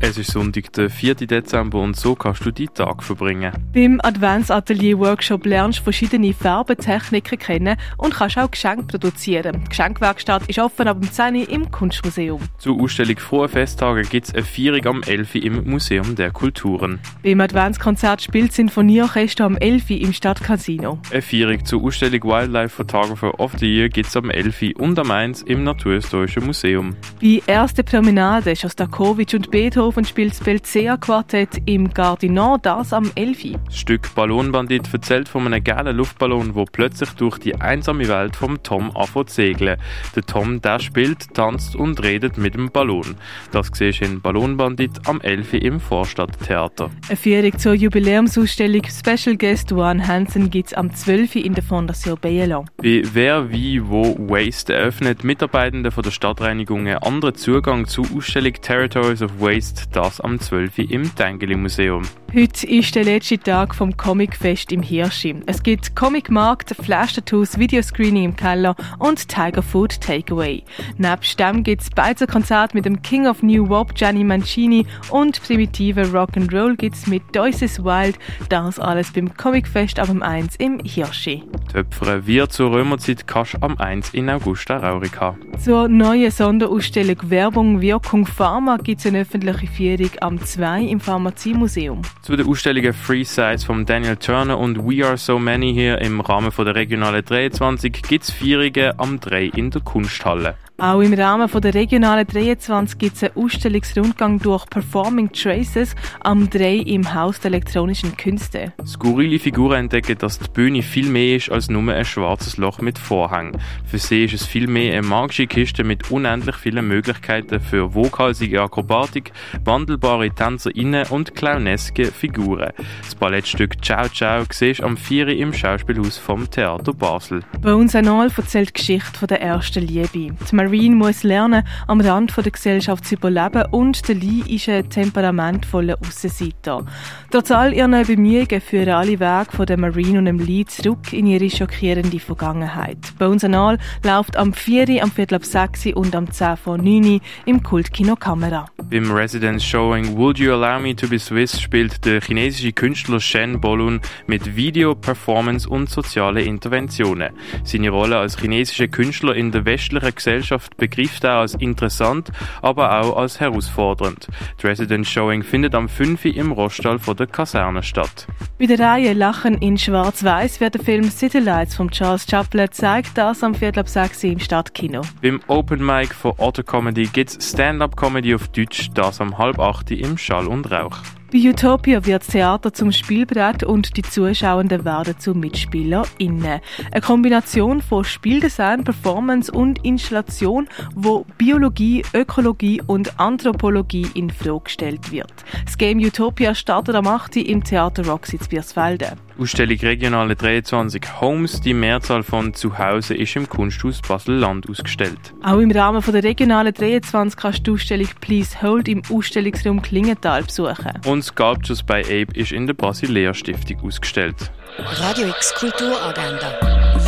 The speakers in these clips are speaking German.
Es ist Sonntag, der 4. Dezember und so kannst du deinen Tag verbringen. Beim Advanced Workshop lernst du verschiedene Farbentechniken kennen und kannst auch Geschenke produzieren. Die Geschenkwerkstatt ist offen ab dem 10 Uhr im Kunstmuseum. Zur Ausstellung Frohe Festtage gibt es eine Feierung am 11 Uhr im Museum der Kulturen. Beim Adventskonzert spielt Sinfonieorchester am 11 Uhr im Stadtcasino. Eine Feierung zur Ausstellung Wildlife Photographer of the Year gibt es am 11 Uhr und am 1 im Naturhistorischen Museum. Bei Erste Promenade Shostakovich und Beethoven Beethoven spielt das Belzea-Quartett im Gardinon, das am 11. Das Stück Ballonbandit erzählt von einem gelben Luftballon, der plötzlich durch die einsame Welt vom Tom anfängt segeln. Der Tom, der spielt, tanzt und redet mit dem Ballon. Das siehst du in Ballonbandit am 11. im Vorstadttheater. Eine Führung zur Jubiläumsausstellung Special Guest One Hansen gibt es am 12. in der Fondation Bayelon. Bei Wer, Wie, Wo, Waste eröffnet Mitarbeitende von der Stadtreinigung einen anderen Zugang zur Ausstellung Territories of Waste das am 12. im Tengeli Museum. Heute ist der letzte Tag vom Comicfest im Hirschi. Es gibt Comicmarkt, Flash-Tattoos, Videoscreening im Keller und Tiger Food Takeaway. Nebst dem gibt es beide Konzerte mit dem King of New Wop, Gianni Mancini und primitive Rock'n'Roll gibt es mit Deuces Wild. Das alles beim Comicfest ab dem 1 im Hirschi. Töpfere wir zur Römerzeit kannst am 1 in Augusta Raurica. Zur neuen Sonderausstellung Werbung, Wirkung, Pharma gibt es eine öffentliche Führung am 2 im Pharmaziemuseum. Zu den Ausstellungen Free Size von Daniel Turner und We Are So Many hier im Rahmen der Regionale 23 gibt es Feierungen am 3 in der Kunsthalle. Auch im Rahmen der Regionalen 23 gibt es einen Ausstellungsrundgang durch Performing Traces am 3 im Haus der elektronischen Künste. Skurrile Figuren entdecken, dass die Bühne viel mehr ist als nur ein schwarzes Loch mit Vorhang. Für sie ist es viel mehr eine magische Kiste mit unendlich vielen Möglichkeiten für woghalsige Akrobatik, wandelbare TänzerInnen und clowneske Figuren. Das Ballettstück Ciao Ciao siehst am 4 im Schauspielhaus vom Theater Basel. Bei uns einmal erzählt die Geschichte der ersten Liebe. Die Marine muss lernen, am Rand der Gesellschaft zu überleben und der Lee ist ein temperamentvoller Aussenseiter. Trotz all ihren Bemühungen führen alle Wege von der Marine und dem Lee zurück in ihre schockierende Vergangenheit. Bei uns Anal läuft am 4., am Viertel ab 6 und am 10 vor 9 im Kultkino Kamera. Beim Residence Showing Would You Allow Me to Be Swiss spielt der chinesische Künstler Shen Bolun mit Video, Performance und sozialen Interventionen. Seine Rolle als chinesischer Künstler in der westlichen Gesellschaft begreift er als interessant, aber auch als herausfordernd. Die Residence Showing findet am 5. im Rostall von der Kaserne statt. Bei der Reihe Lachen in Schwarz-Weiß wird der Film City Lights von Charles Chaplin zeigt, das am Viertel ab 6 im Stadtkino. Beim Open Mic von Otto Comedy gibt es Stand-Up-Comedy auf Deutsch, das am halb 8 im Schall und Rauch. Bei Utopia wird das Theater zum Spielbrett und die Zuschauenden werden zu MitspielerInnen. Eine Kombination von Spieldesign, Performance und Installation, wo Biologie, Ökologie und Anthropologie in Frage gestellt wird. Das Game Utopia startet am 8. im Theater Roxy zu Biersfelde. Ausstellung Regionale 23 Homes, die Mehrzahl von Zuhause, ist im Kunsthaus Basel-Land ausgestellt. Auch im Rahmen von der Regionale 23 kannst du die Ausstellung Please Hold im Ausstellungsraum Klingenthal besuchen. Und Sculptures by Ape ist in der Basilea Stiftung ausgestellt. Radio X Kulturagenda.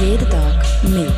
Jeden Tag mehr.